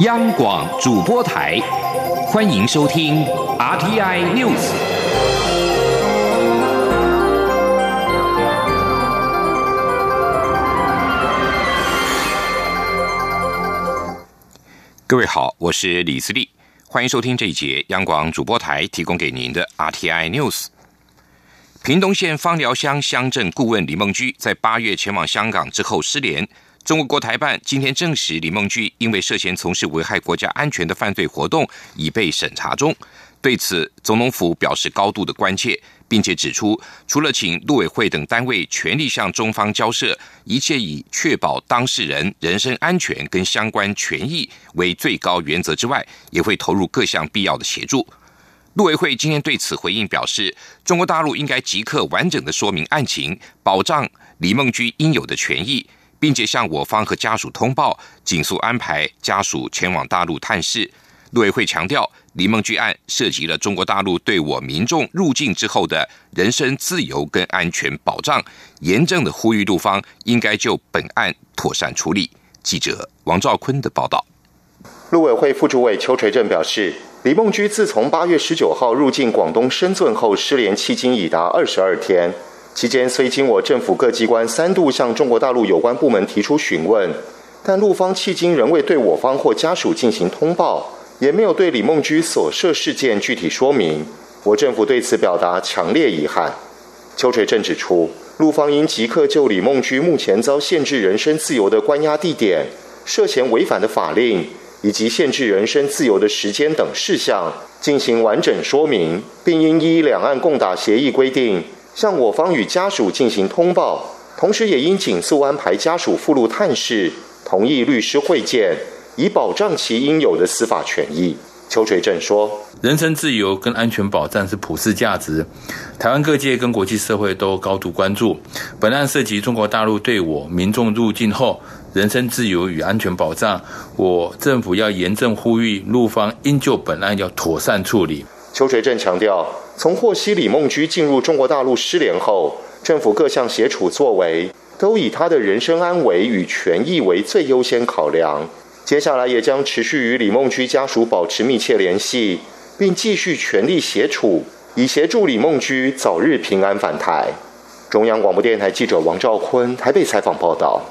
央广主播台，欢迎收听 RTI News。各位好，我是李思利，欢迎收听这一节央广主播台提供给您的 RTI News。屏东县芳寮乡乡镇顾问李梦居在八月前往香港之后失联。中国国台办今天证实，李梦居因为涉嫌从事危害国家安全的犯罪活动，已被审查中。对此，总统府表示高度的关切，并且指出，除了请陆委会等单位全力向中方交涉，一切以确保当事人人身安全跟相关权益为最高原则之外，也会投入各项必要的协助。陆委会今天对此回应表示，中国大陆应该即刻完整的说明案情，保障李梦居应有的权益。并且向我方和家属通报，紧速安排家属前往大陆探视。陆委会强调，李梦居案涉及了中国大陆对我民众入境之后的人身自由跟安全保障，严正的呼吁陆方应该就本案妥善处理。记者王兆坤的报道。陆委会副主委邱垂正表示，李梦居自从八月十九号入境广东深圳后失联，迄今已达二十二天。期间虽经我政府各机关三度向中国大陆有关部门提出询问，但陆方迄今仍未对我方或家属进行通报，也没有对李梦居所涉事件具体说明。我政府对此表达强烈遗憾。邱垂正指出，陆方应即刻就李梦居目前遭限制人身自由的关押地点、涉嫌违反的法令以及限制人身自由的时间等事项进行完整说明，并应依两岸共打协议规定。向我方与家属进行通报，同时也应紧速安排家属赴路探视，同意律师会见，以保障其应有的司法权益。邱垂正说：“人身自由跟安全保障是普世价值，台湾各界跟国际社会都高度关注。本案涉及中国大陆对我民众入境后人身自由与安全保障，我政府要严正呼吁陆方应就本案要妥善处理。”邱垂正强调。从获悉李梦居进入中国大陆失联后，政府各项协处作为都以他的人身安危与权益为最优先考量。接下来也将持续与李梦居家属保持密切联系，并继续全力协处，以协助李梦居早日平安返台。中央广播电台记者王兆坤台北采访报道。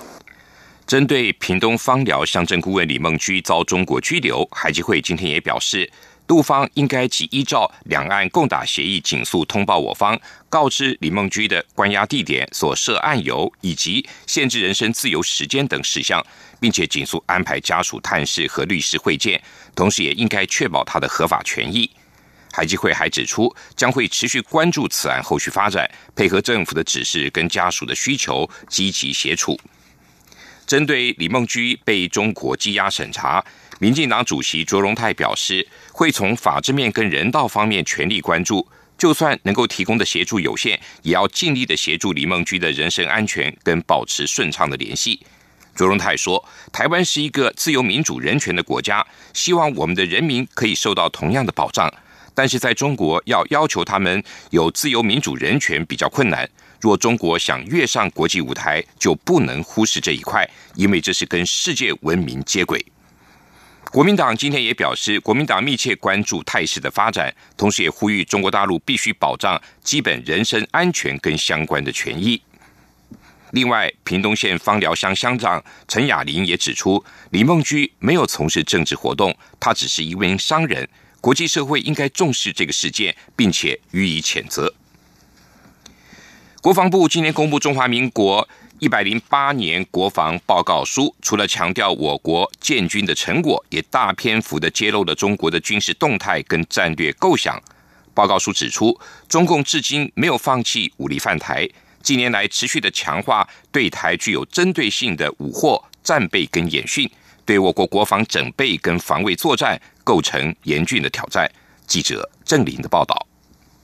针对屏东芳寮乡镇顾问李梦居遭中国拘留，海基会今天也表示。陆方应该即依照两岸共打协议，紧速通报我方，告知李梦居的关押地点、所涉案由以及限制人身自由时间等事项，并且紧速安排家属探视和律师会见，同时也应该确保他的合法权益。海基会还指出，将会持续关注此案后续发展，配合政府的指示跟家属的需求，积极协处。针对李梦居被中国羁押审查。民进党主席卓荣泰表示，会从法制面跟人道方面全力关注，就算能够提供的协助有限，也要尽力的协助李梦居的人身安全跟保持顺畅的联系。卓荣泰说，台湾是一个自由民主人权的国家，希望我们的人民可以受到同样的保障，但是在中国要要求他们有自由民主人权比较困难。若中国想跃上国际舞台，就不能忽视这一块，因为这是跟世界文明接轨。国民党今天也表示，国民党密切关注态势的发展，同时也呼吁中国大陆必须保障基本人身安全跟相关的权益。另外，屏东县芳寮乡乡长陈雅玲也指出，李梦居没有从事政治活动，他只是一名商人。国际社会应该重视这个事件，并且予以谴责。国防部今天公布中华民国。一百零八年国防报告书，除了强调我国建军的成果，也大篇幅的揭露了中国的军事动态跟战略构想。报告书指出，中共至今没有放弃武力犯台，近年来持续的强化对台具有针对性的武货战备跟演训，对我国国防整备跟防卫作战构成严峻的挑战。记者郑林的报道。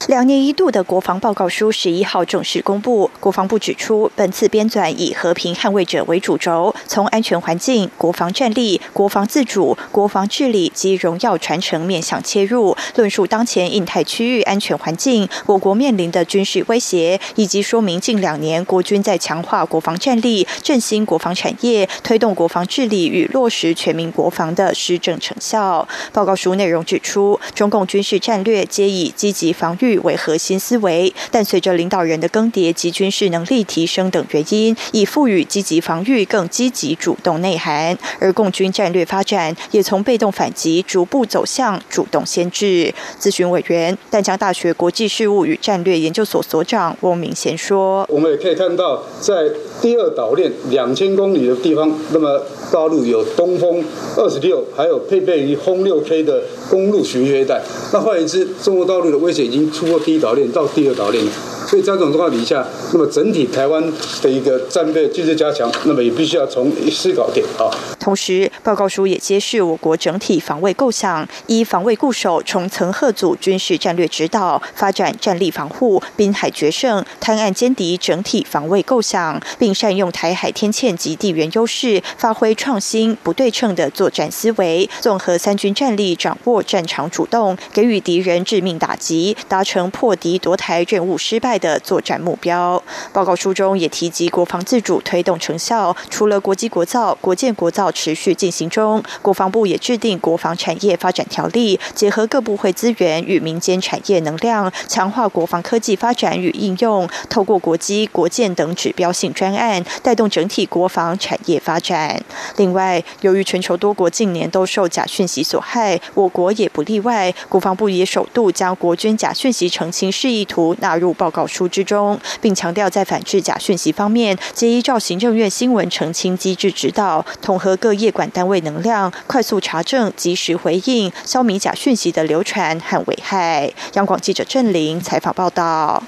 两年一度的国防报告书十一号正式公布。国防部指出，本次编纂以和平捍卫者为主轴，从安全环境、国防战力、国防自主、国防治理及荣耀传承面向切入，论述当前印太区域安全环境、我国面临的军事威胁，以及说明近两年国军在强化国防战力、振兴国防产业、推动国防治理与落实全民国防的施政成效。报告书内容指出，中共军事战略皆以积极防御。为核心思维，但随着领导人的更迭及军事能力提升等原因，已赋予积极防御更积极主动内涵。而共军战略发展也从被动反击逐步走向主动先制。咨询委员、淡江大学国际事务与战略研究所所长翁明贤说：“我们也可以看到，在第二岛链两千公里的地方，那么大陆有东风二十六，还有配备于轰六 K 的公路巡飞带。那换言之，中国大陆的威胁已经出。”过第一岛链到第二岛链。所以在这种状况底下，那么整体台湾的一个战备机制加强，那么也必须要从思考点啊。同时，报告书也揭示我国整体防卫构想，依防卫固守、重层贺组军事战略指导，发展战力防护、滨海决胜、滩岸歼敌整体防卫构想，并善用台海天堑及地缘优势，发挥创新不对称的作战思维，综合三军战力，掌握战场主动，给予敌人致命打击，达成破敌夺台任务失败。的作战目标报告书中也提及国防自主推动成效，除了国机国造、国建国造持续进行中，国防部也制定国防产业发展条例，结合各部会资源与民间产业能量，强化国防科技发展与应用，透过国机、国建等指标性专案，带动整体国防产业发展。另外，由于全球多国近年都受假讯息所害，我国也不例外，国防部也首度将国军假讯息澄清示意图纳入报告。书之中，并强调在反制假讯息方面，皆依照行政院新闻澄清机制指导，统合各业管单位能量，快速查证、及时回应，消弭假讯息的流传和危害。央广记者郑玲采访报道。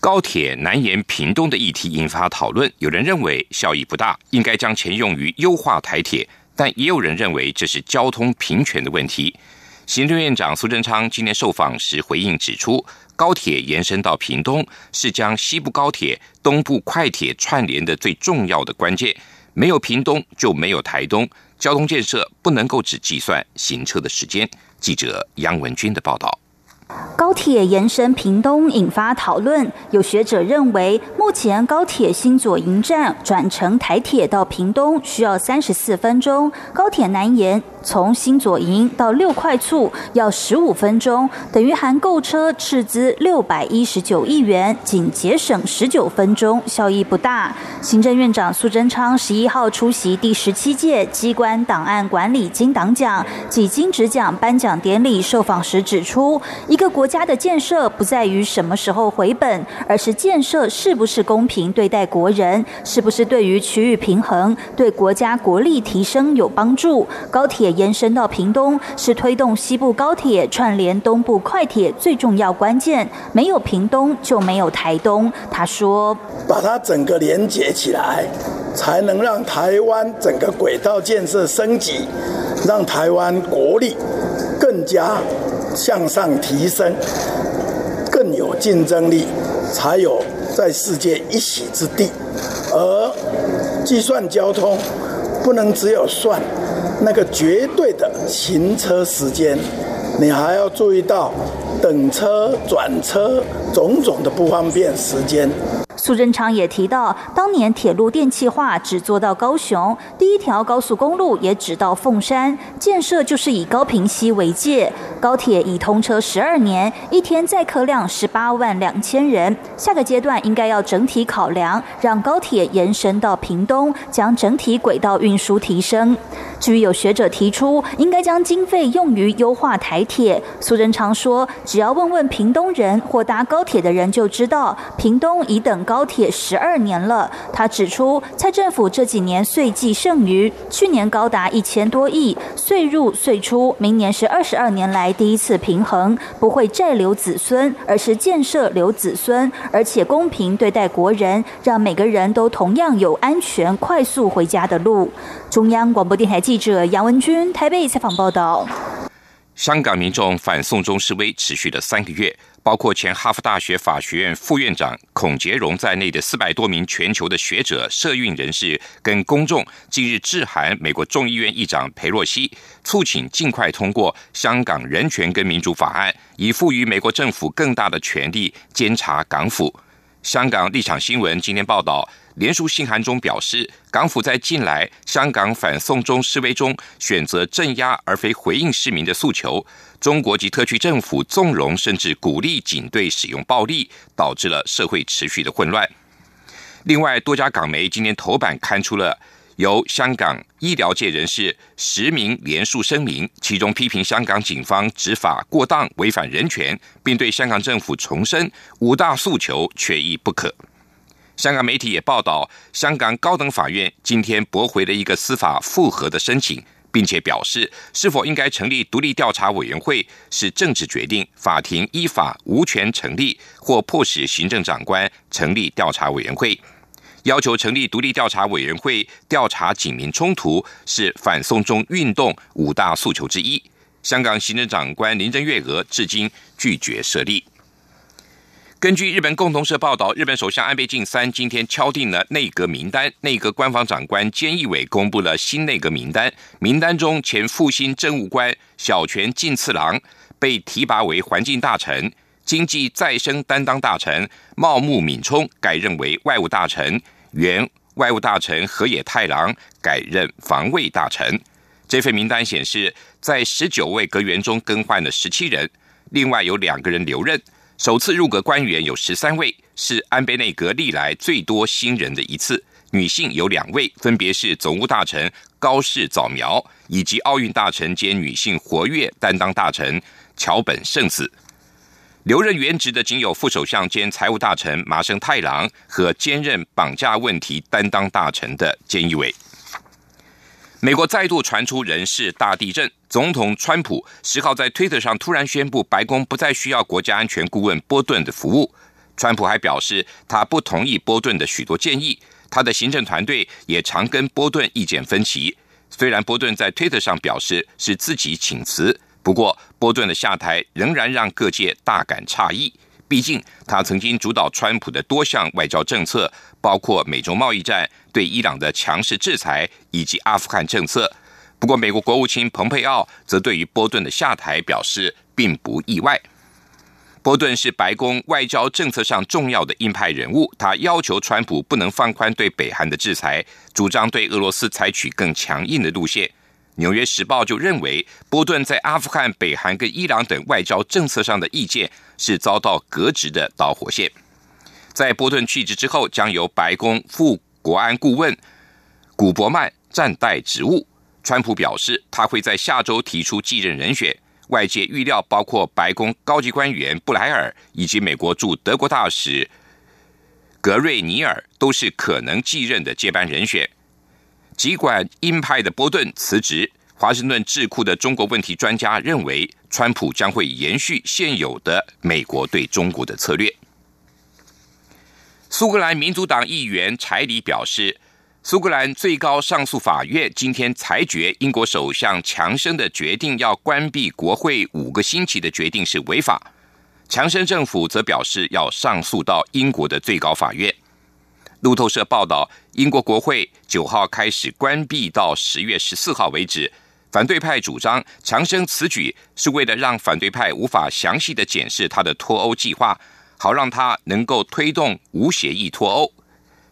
高铁南延屏东的议题引发讨论，有人认为效益不大，应该将钱用于优化台铁，但也有人认为这是交通平权的问题。行政院长苏贞昌今天受访时回应指出。高铁延伸到屏东，是将西部高铁、东部快铁串联的最重要的关键。没有屏东，就没有台东。交通建设不能够只计算行车的时间。记者杨文军的报道。高铁延伸屏东引发讨论，有学者认为，目前高铁新左营站转乘台铁到屏东需要三十四分钟，高铁南延。从新左营到六块厝要十五分钟，等于含购车斥资六百一十九亿元，仅节省十九分钟，效益不大。行政院长苏贞昌十一号出席第十七届机关档案管理金党奖及金质奖颁奖典礼，受访时指出，一个国家的建设不在于什么时候回本，而是建设是不是公平对待国人，是不是对于区域平衡、对国家国力提升有帮助。高铁。延伸到屏东是推动西部高铁串联东部快铁最重要关键，没有屏东就没有台东。他说：“把它整个连接起来，才能让台湾整个轨道建设升级，让台湾国力更加向上提升，更有竞争力，才有在世界一席之地。而计算交通，不能只有算。”那个绝对的行车时间，你还要注意到等车、转车种种的不方便时间。苏贞昌也提到，当年铁路电气化只做到高雄，第一条高速公路也只到凤山，建设就是以高平溪为界。高铁已通车十二年，一天载客量十八万两千人。下个阶段应该要整体考量，让高铁延伸到屏东，将整体轨道运输提升。至于有学者提出，应该将经费用于优化台铁，苏贞昌说，只要问问屏东人或搭高铁的人就知道，屏东已等高。高铁十二年了，他指出，蔡政府这几年税计剩余，去年高达一千多亿，税入税出，明年是二十二年来第一次平衡，不会债留子孙，而是建设留子孙，而且公平对待国人，让每个人都同样有安全、快速回家的路。中央广播电台记者杨文君台北采访报道。香港民众反送中示威持续了三个月，包括前哈佛大学法学院副院长孔杰荣在内的四百多名全球的学者、社运人士跟公众，近日致函美国众议院议长佩洛西，促请尽快通过《香港人权跟民主法案》，以赋予美国政府更大的权力监察港府。香港立场新闻今天报道。联署信函中表示，港府在近来香港反送中示威中选择镇压而非回应市民的诉求，中国及特区政府纵容甚至鼓励警队使用暴力，导致了社会持续的混乱。另外，多家港媒今天头版刊出了由香港医疗界人士实名联署声明，其中批评香港警方执法过当、违反人权，并对香港政府重申五大诉求缺一不可。香港媒体也报道，香港高等法院今天驳回了一个司法复核的申请，并且表示是否应该成立独立调查委员会是政治决定，法庭依法无权成立或迫使行政长官成立调查委员会。要求成立独立调查委员会调查警民冲突是反送中运动五大诉求之一。香港行政长官林郑月娥至今拒绝设立。根据日本共同社报道，日本首相安倍晋三今天敲定了内阁名单。内阁官方长官菅义伟公布了新内阁名单，名单中前复兴政务官小泉进次郎被提拔为环境大臣，经济再生担当大臣茂木敏充改任为外务大臣，原外务大臣河野太郎改任防卫大臣。这份名单显示，在十九位阁员中更换了十七人，另外有两个人留任。首次入阁官员有十三位，是安倍内阁历来最多新人的一次。女性有两位，分别是总务大臣高市早苗，以及奥运大臣兼女性活跃担当大臣桥本圣子。留任原职的仅有副首相兼财务大臣麻生太郎和兼任绑架问题担当大臣的菅义伟。美国再度传出人事大地震。总统川普十号在推特上突然宣布，白宫不再需要国家安全顾问波顿的服务。川普还表示，他不同意波顿的许多建议。他的行政团队也常跟波顿意见分歧。虽然波顿在推特上表示是自己请辞，不过波顿的下台仍然让各界大感诧异。毕竟，他曾经主导川普的多项外交政策，包括美中贸易战、对伊朗的强势制裁以及阿富汗政策。不过，美国国务卿蓬佩奥则对于波顿的下台表示并不意外。波顿是白宫外交政策上重要的硬派人物，他要求川普不能放宽对北韩的制裁，主张对俄罗斯采取更强硬的路线。《纽约时报》就认为，波顿在阿富汗、北韩跟伊朗等外交政策上的意见是遭到革职的导火线。在波顿去职之后，将由白宫副国安顾问古伯曼暂代职务。川普表示，他会在下周提出继任人选。外界预料，包括白宫高级官员布莱尔以及美国驻德国大使格瑞尼尔都是可能继任的接班人选。尽管鹰派的波顿辞职，华盛顿智库的中国问题专家认为，川普将会延续现有的美国对中国的策略。苏格兰民主党议员柴里表示，苏格兰最高上诉法院今天裁决，英国首相强生的决定要关闭国会五个星期的决定是违法。强生政府则表示要上诉到英国的最高法院。路透社报道，英国国会九号开始关闭到十月十四号为止。反对派主张强生此举是为了让反对派无法详细的检视他的脱欧计划，好让他能够推动无协议脱欧。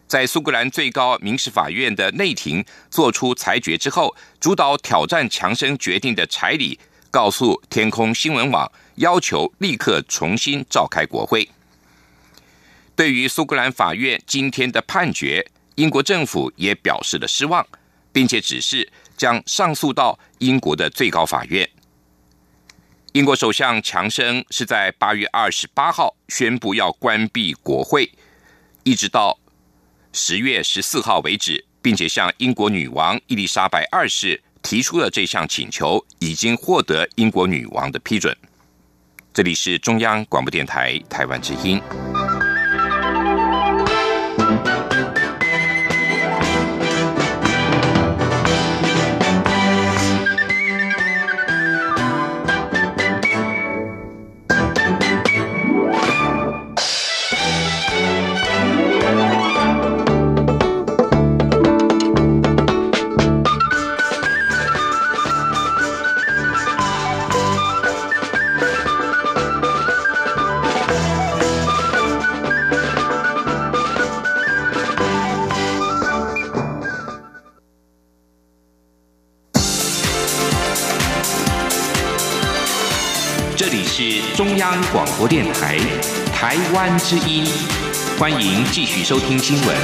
在苏格兰最高民事法院的内庭作出裁决之后，主导挑战强生决定的柴里告诉天空新闻网，要求立刻重新召开国会。对于苏格兰法院今天的判决，英国政府也表示了失望，并且指示将上诉到英国的最高法院。英国首相强生是在八月二十八号宣布要关闭国会，一直到十月十四号为止，并且向英国女王伊丽莎白二世提出了这项请求，已经获得英国女王的批准。这里是中央广播电台台湾之音。是中央广播电台台湾之音，欢迎继续收听新闻。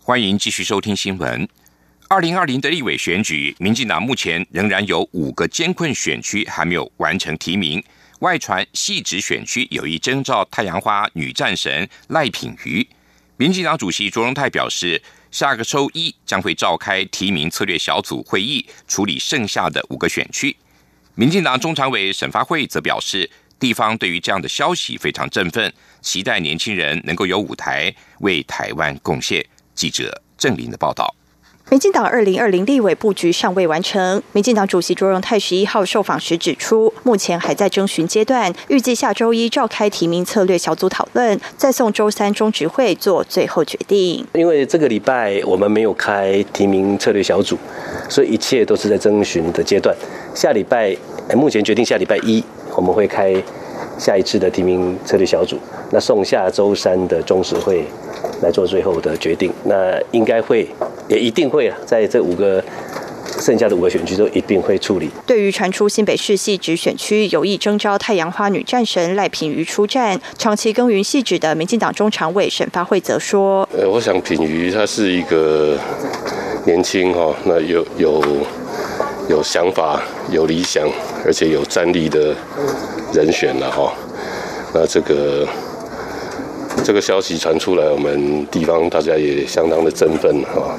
欢迎继续收听新闻。二零二零的立委选举，民进党目前仍然有五个艰困选区还没有完成提名。外传系指选区有意征召太阳花女战神赖品妤。民进党主席卓荣泰表示，下个周一将会召开提名策略小组会议，处理剩下的五个选区。民进党中常委沈发会则表示，地方对于这样的消息非常振奋，期待年轻人能够有舞台为台湾贡献。记者郑林的报道。民进党二零二零立委布局尚未完成。民进党主席卓荣泰十一号受访时指出，目前还在征询阶段，预计下周一召开提名策略小组讨论，再送周三中执会做最后决定。因为这个礼拜我们没有开提名策略小组，所以一切都是在征询的阶段。下礼拜，目前决定下礼拜一我们会开下一次的提名策略小组，那送下周三的中执会来做最后的决定。那应该会。也一定会啊，在这五个剩下的五个选区都一定会处理。对于传出新北市系直选区有意征召太阳花女战神赖品瑜出战，长期耕耘系指的民进党中常委沈发惠则说：“呃，我想品瑜她是一个年轻哈，那有有有想法、有理想，而且有战力的人选了哈。那这个。”这个消息传出来，我们地方大家也相当的振奋哈。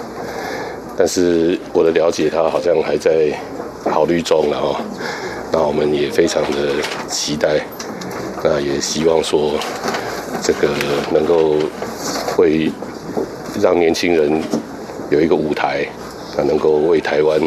但是我的了解，他好像还在考虑中了哈。那我们也非常的期待，那也希望说这个能够会让年轻人有一个舞台，那能够为台湾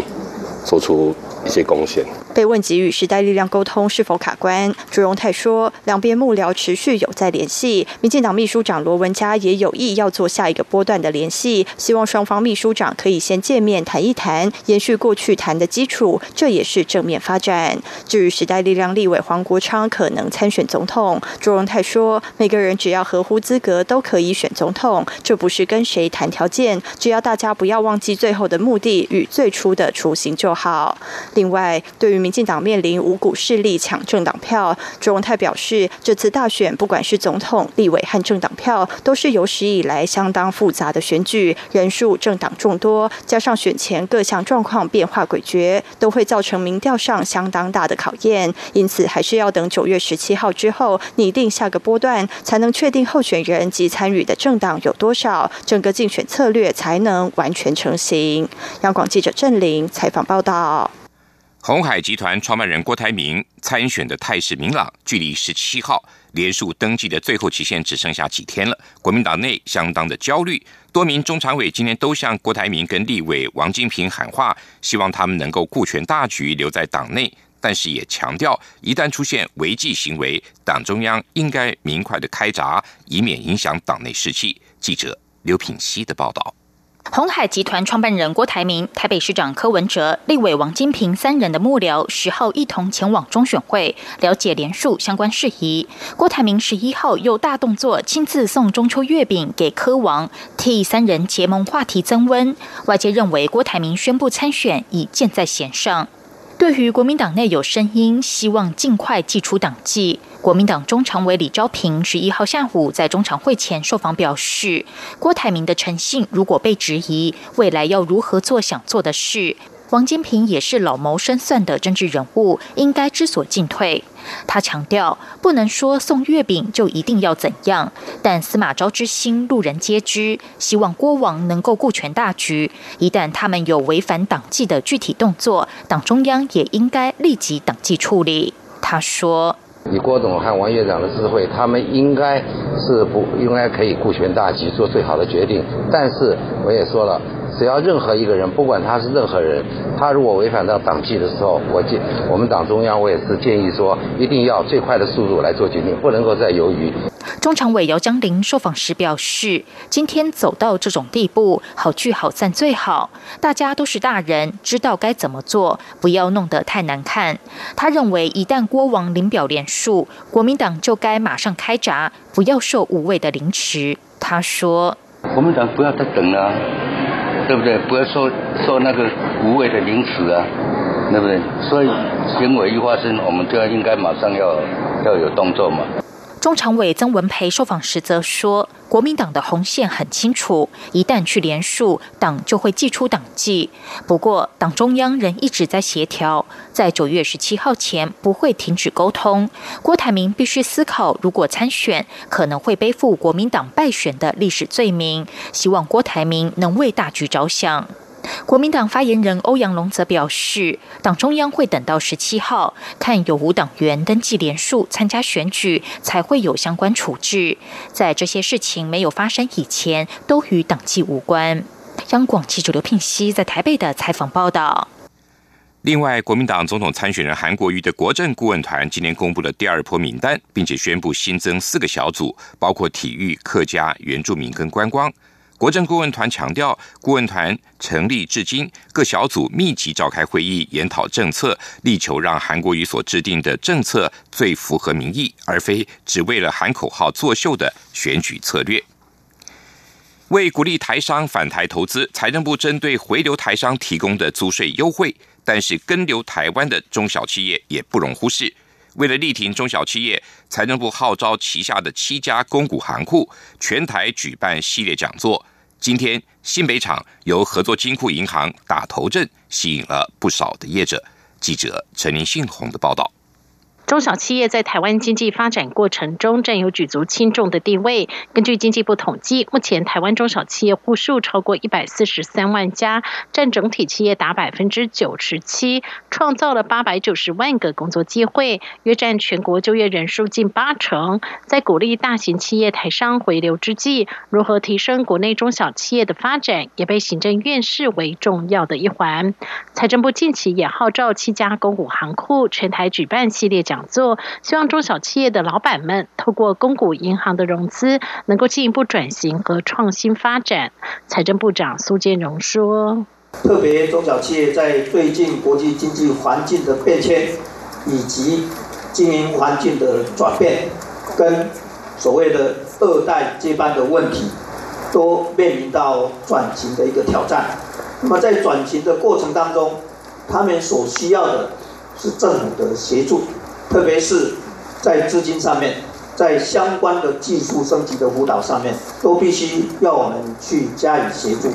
做出一些贡献。被问及与时代力量沟通是否卡关，朱荣泰说，两边幕僚持续有在联系，民进党秘书长罗文嘉也有意要做下一个波段的联系，希望双方秘书长可以先见面谈一谈，延续过去谈的基础，这也是正面发展。至于时代力量立委黄国昌可能参选总统，朱荣泰说，每个人只要合乎资格都可以选总统，这不是跟谁谈条件，只要大家不要忘记最后的目的与最初的雏形就好。另外，对于民进党面临五股势力抢政党票，朱荣泰表示，这次大选不管是总统、立委和政党票，都是有史以来相当复杂的选举，人数、政党众多，加上选前各项状况变化诡谲，都会造成民调上相当大的考验。因此，还是要等九月十七号之后拟定下个波段，才能确定候选人及参与的政党有多少，整个竞选策略才能完全成型。央广记者郑玲采访报道。红海集团创办人郭台铭参选的态势明朗，距离十七号连署登记的最后期限只剩下几天了。国民党内相当的焦虑，多名中常委今天都向郭台铭跟立委王金平喊话，希望他们能够顾全大局，留在党内。但是也强调，一旦出现违纪行为，党中央应该明快的开闸，以免影响党内士气。记者刘品希的报道。红海集团创办人郭台铭、台北市长柯文哲、立委王金平三人的幕僚十号一同前往中选会了解联署相关事宜。郭台铭十一号又大动作亲自送中秋月饼给柯王，替三人结盟话题增温。外界认为郭台铭宣布参选已箭在弦上。对于国民党内有声音希望尽快祭出党纪，国民党中常委李昭平十一号下午在中常会前受访表示，郭台铭的诚信如果被质疑，未来要如何做想做的事？王金平也是老谋深算的政治人物，应该知所进退。他强调，不能说送月饼就一定要怎样，但司马昭之心，路人皆知。希望郭王能够顾全大局，一旦他们有违反党纪的具体动作，党中央也应该立即党纪处理。他说：“以郭董和王院长的智慧，他们应该是不应该可以顾全大局，做最好的决定。但是我也说了。”只要任何一个人，不管他是任何人，他如果违反到党纪的时候，我建我们党中央，我也是建议说，一定要最快的速度来做决定，不能够再犹豫。中常委姚江林受访时表示，今天走到这种地步，好聚好散最好，大家都是大人，知道该怎么做，不要弄得太难看。他认为，一旦郭王临表连述，国民党就该马上开闸，不要受无谓的凌迟。他说，国民党不要再等了。对不对？不要受受那个无谓的凌迟啊！对不对？所以行为一发生，我们就要应该马上要要有动作嘛。中常委曾文培受访时则说，国民党的红线很清楚，一旦去联署，党就会祭出党纪。不过，党中央仍一直在协调，在九月十七号前不会停止沟通。郭台铭必须思考，如果参选，可能会背负国民党败选的历史罪名。希望郭台铭能为大局着想。国民党发言人欧阳龙则表示，党中央会等到十七号，看有无党员登记联署参加选举，才会有相关处置。在这些事情没有发生以前，都与党纪无关。央广记者刘聘熙在台北的采访报道。另外，国民党总统参选人韩国瑜的国政顾问团今天公布了第二波名单，并且宣布新增四个小组，包括体育、客家、原住民跟观光。国政顾问团强调，顾问团成立至今，各小组密集召开会议，研讨政策，力求让韩国瑜所制定的政策最符合民意，而非只为了喊口号作秀的选举策略。为鼓励台商返台投资，财政部针对回流台商提供的租税优惠，但是跟留台湾的中小企业也不容忽视。为了力挺中小企业，财政部号召旗下的七家公股行库全台举办系列讲座。今天新北厂由合作金库银行打头阵，吸引了不少的业者。记者陈林信宏的报道。中小企业在台湾经济发展过程中占有举足轻重的地位。根据经济部统计，目前台湾中小企业户数超过一百四十三万家，占整体企业达百分之九十七，创造了八百九十万个工作机会，约占全国就业人数近八成。在鼓励大型企业台商回流之际，如何提升国内中小企业的发展，也被行政院视为重要的一环。财政部近期也号召七家公股行库全台举办系列讲。座希望中小企业的老板们透过公股银行的融资，能够进一步转型和创新发展。财政部长苏建荣说：“特别中小企业在最近国际经济环境的变迁，以及经营环境的转变，跟所谓的二代接班的问题，都面临到转型的一个挑战。那么在转型的过程当中，他们所需要的是政府的协助。”特别是在资金上面，在相关的技术升级的辅导上面，都必须要我们去加以协助。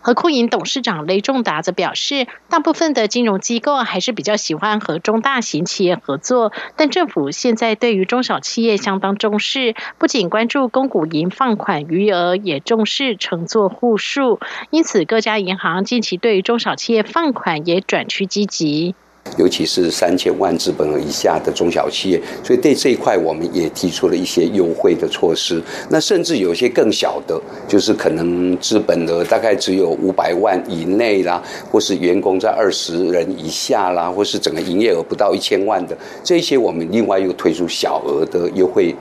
和库银董事长雷仲达则表示，大部分的金融机构还是比较喜欢和中大型企业合作，但政府现在对于中小企业相当重视，不仅关注公股银放款余额，也重视乘坐户数，因此各家银行近期对于中小企业放款也转趋积极。尤其是三千万资本额以下的中小企业，所以对这一块我们也提出了一些优惠的措施。那甚至有些更小的，就是可能资本额大概只有五百万以内啦，或是员工在二十人以下啦，或是整个营业额不到一千万的，这些我们另外又推出小额的优惠，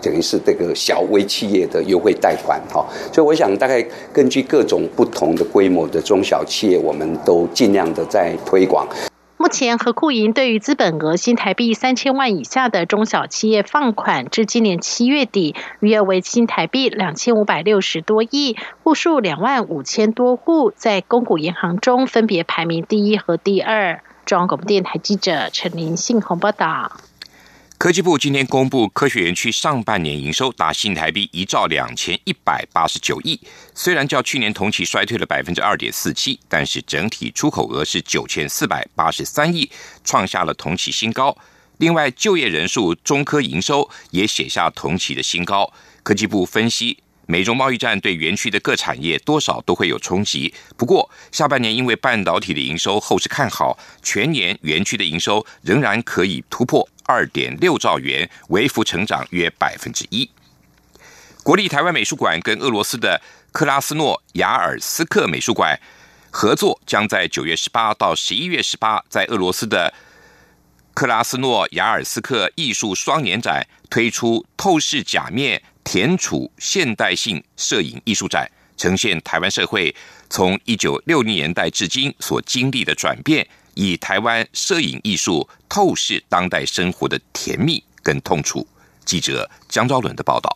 等于是这个小微企业的优惠贷款哈。所以我想，大概根据各种不同的规模的中小企业，我们都尽量的在推广。目前，和库银对于资本额新台币三千万以下的中小企业放款，至今年七月底，余额为新台币两千五百六十多亿，户数两万五千多户，在公股银行中分别排名第一和第二。中央广播电台记者陈林信鸿报道。科技部今天公布，科学园区上半年营收达新台币一兆两千一百八十九亿。虽然较去年同期衰退了百分之二点四七，但是整体出口额是九千四百八十三亿，创下了同期新高。另外，就业人数、中科营收也写下同期的新高。科技部分析。美中贸易战对园区的各产业多少都会有冲击。不过，下半年因为半导体的营收后市看好，全年园区的营收仍然可以突破二点六兆元，微幅成长约百分之一。国立台湾美术馆跟俄罗斯的克拉斯诺亚尔斯克美术馆合作，将在九月十八到十一月十八，在俄罗斯的克拉斯诺亚尔斯克艺术双年展推出透视假面。田楚现代性摄影艺术展呈现台湾社会从一九六零年代至今所经历的转变，以台湾摄影艺术透视当代生活的甜蜜跟痛楚。记者江昭伦的报道。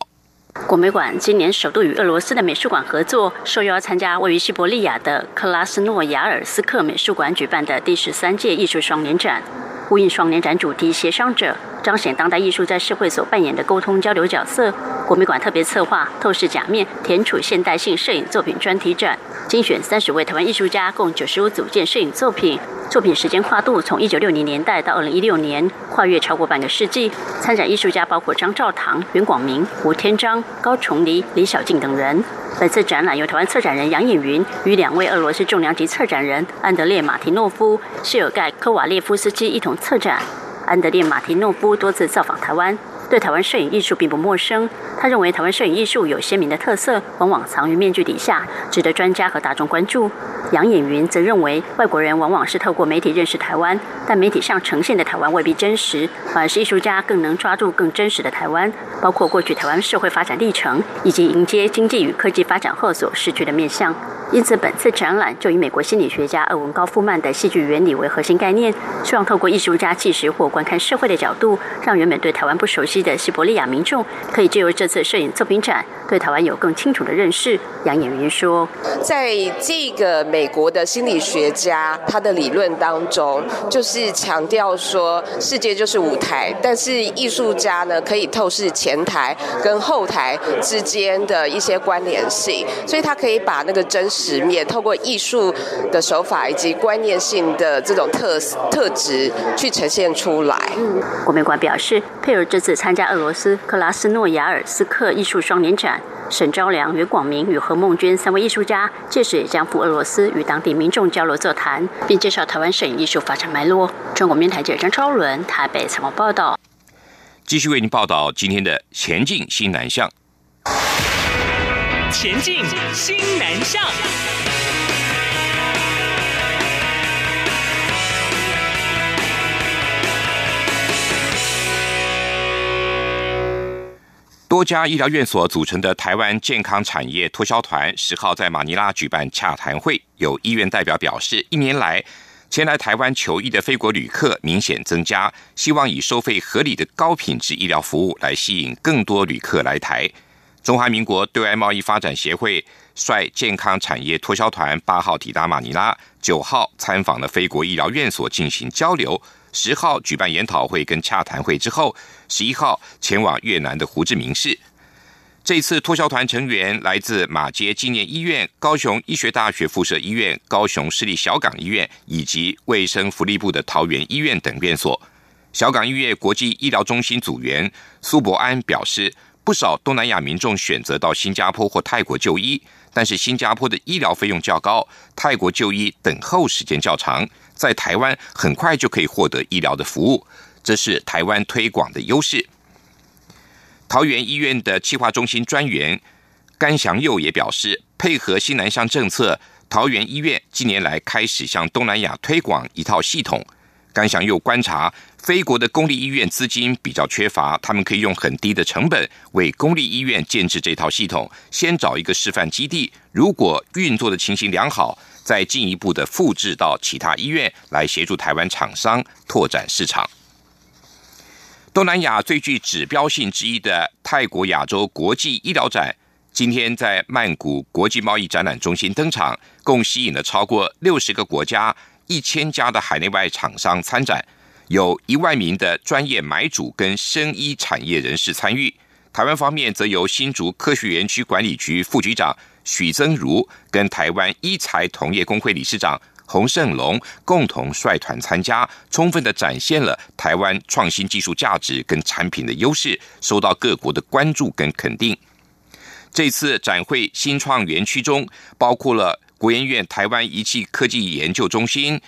国美馆今年首度与俄罗斯的美术馆合作，受邀参加位于西伯利亚的克拉斯诺亚尔斯克美术馆举办的第十三届艺术双年展。呼应双年展主题“协商者”，彰显当代艺术在社会所扮演的沟通交流角色。国美馆特别策划“透视假面”田楚现代性摄影作品专题展，精选三十位台湾艺术家共九十五组件摄影作品。作品时间跨度从一九六零年代到二零一六年，跨越超过半个世纪。参展艺术家包括张兆堂、袁广明、吴天章、高崇黎、李小静等人。本次展览由台湾策展人杨颖云与两位俄罗斯重量级策展人安德烈·马提诺夫、谢尔盖·科瓦列夫斯基一同策展。安德烈·马提诺夫多次造访台湾。对台湾摄影艺术并不陌生，他认为台湾摄影艺术有鲜明的特色，往往藏于面具底下，值得专家和大众关注。杨衍云则认为，外国人往往是透过媒体认识台湾，但媒体上呈现的台湾未必真实，反而是艺术家更能抓住更真实的台湾，包括过去台湾社会发展历程，以及迎接经济与科技发展后所失去的面向。因此，本次展览就以美国心理学家厄文·高夫曼的戏剧原理为核心概念，希望透过艺术家纪实或观看社会的角度，让原本对台湾不熟悉。的西伯利亚民众可以借由这次摄影作品展，对台湾有更清楚的认识。杨演员说，在这个美国的心理学家他的理论当中，就是强调说，世界就是舞台，但是艺术家呢可以透视前台跟后台之间的一些关联性，所以他可以把那个真实面透过艺术的手法以及观念性的这种特特质去呈现出来。嗯国美馆表示，佩尔这次参。参加俄罗斯克拉斯诺亚尔斯克艺术双年展，沈昭良、袁广明与何梦娟三位艺术家届时也将赴俄罗斯与当地民众交流座谈，并介绍台湾摄影艺术发展脉络。中国面台记者张超伦台北采访报道。继续为您报道今天的前进新南向。前进新南向。多家医疗院所组成的台湾健康产业脱销团十号在马尼拉举办洽谈会，有医院代表表示，一年来前来台湾求医的非国旅客明显增加，希望以收费合理的高品质医疗服务来吸引更多旅客来台。中华民国对外贸易发展协会率健康产业脱销团八号抵达马尼拉，九号参访了非国医疗院所进行交流。十号举办研讨会跟洽谈会之后，十一号前往越南的胡志明市。这次脱销团成员来自马街纪念医院、高雄医学大学附设医院、高雄市立小港医院以及卫生福利部的桃园医院等院所。小港医院国际医疗中心组员苏伯安表示，不少东南亚民众选择到新加坡或泰国就医，但是新加坡的医疗费用较高，泰国就医等候时间较长。在台湾很快就可以获得医疗的服务，这是台湾推广的优势。桃园医院的企划中心专员甘祥佑也表示，配合新南向政策，桃园医院近年来开始向东南亚推广一套系统。甘祥佑观察，非国的公立医院资金比较缺乏，他们可以用很低的成本为公立医院建制这套系统，先找一个示范基地，如果运作的情形良好。再进一步的复制到其他医院，来协助台湾厂商拓展市场。东南亚最具指标性之一的泰国亚洲国际医疗展，今天在曼谷国际贸易展览中心登场，共吸引了超过六十个国家、一千家的海内外厂商参展，有一万名的专业买主跟生医产业人士参与。台湾方面则由新竹科学园区管理局副局长。许增如跟台湾医材同业工会理事长洪胜龙共同率团参加，充分的展现了台湾创新技术价值跟产品的优势，受到各国的关注跟肯定。这次展会新创园区中，包括了国研院台湾仪器科技研究中心，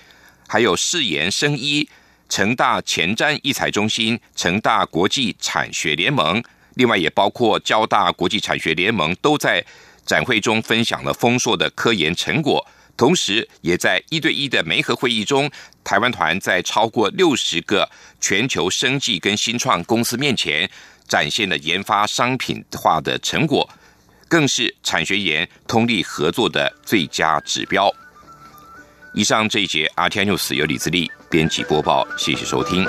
还有世研生医、成大前瞻医材中心、成大国际产学联盟，另外也包括交大国际产学联盟都在。展会中分享了丰硕的科研成果，同时也在一对一的媒合会议中，台湾团在超过六十个全球生技跟新创公司面前，展现了研发商品化的成果，更是产学研通力合作的最佳指标。以上这一节《阿天 news》由李自力编辑播报，谢谢收听。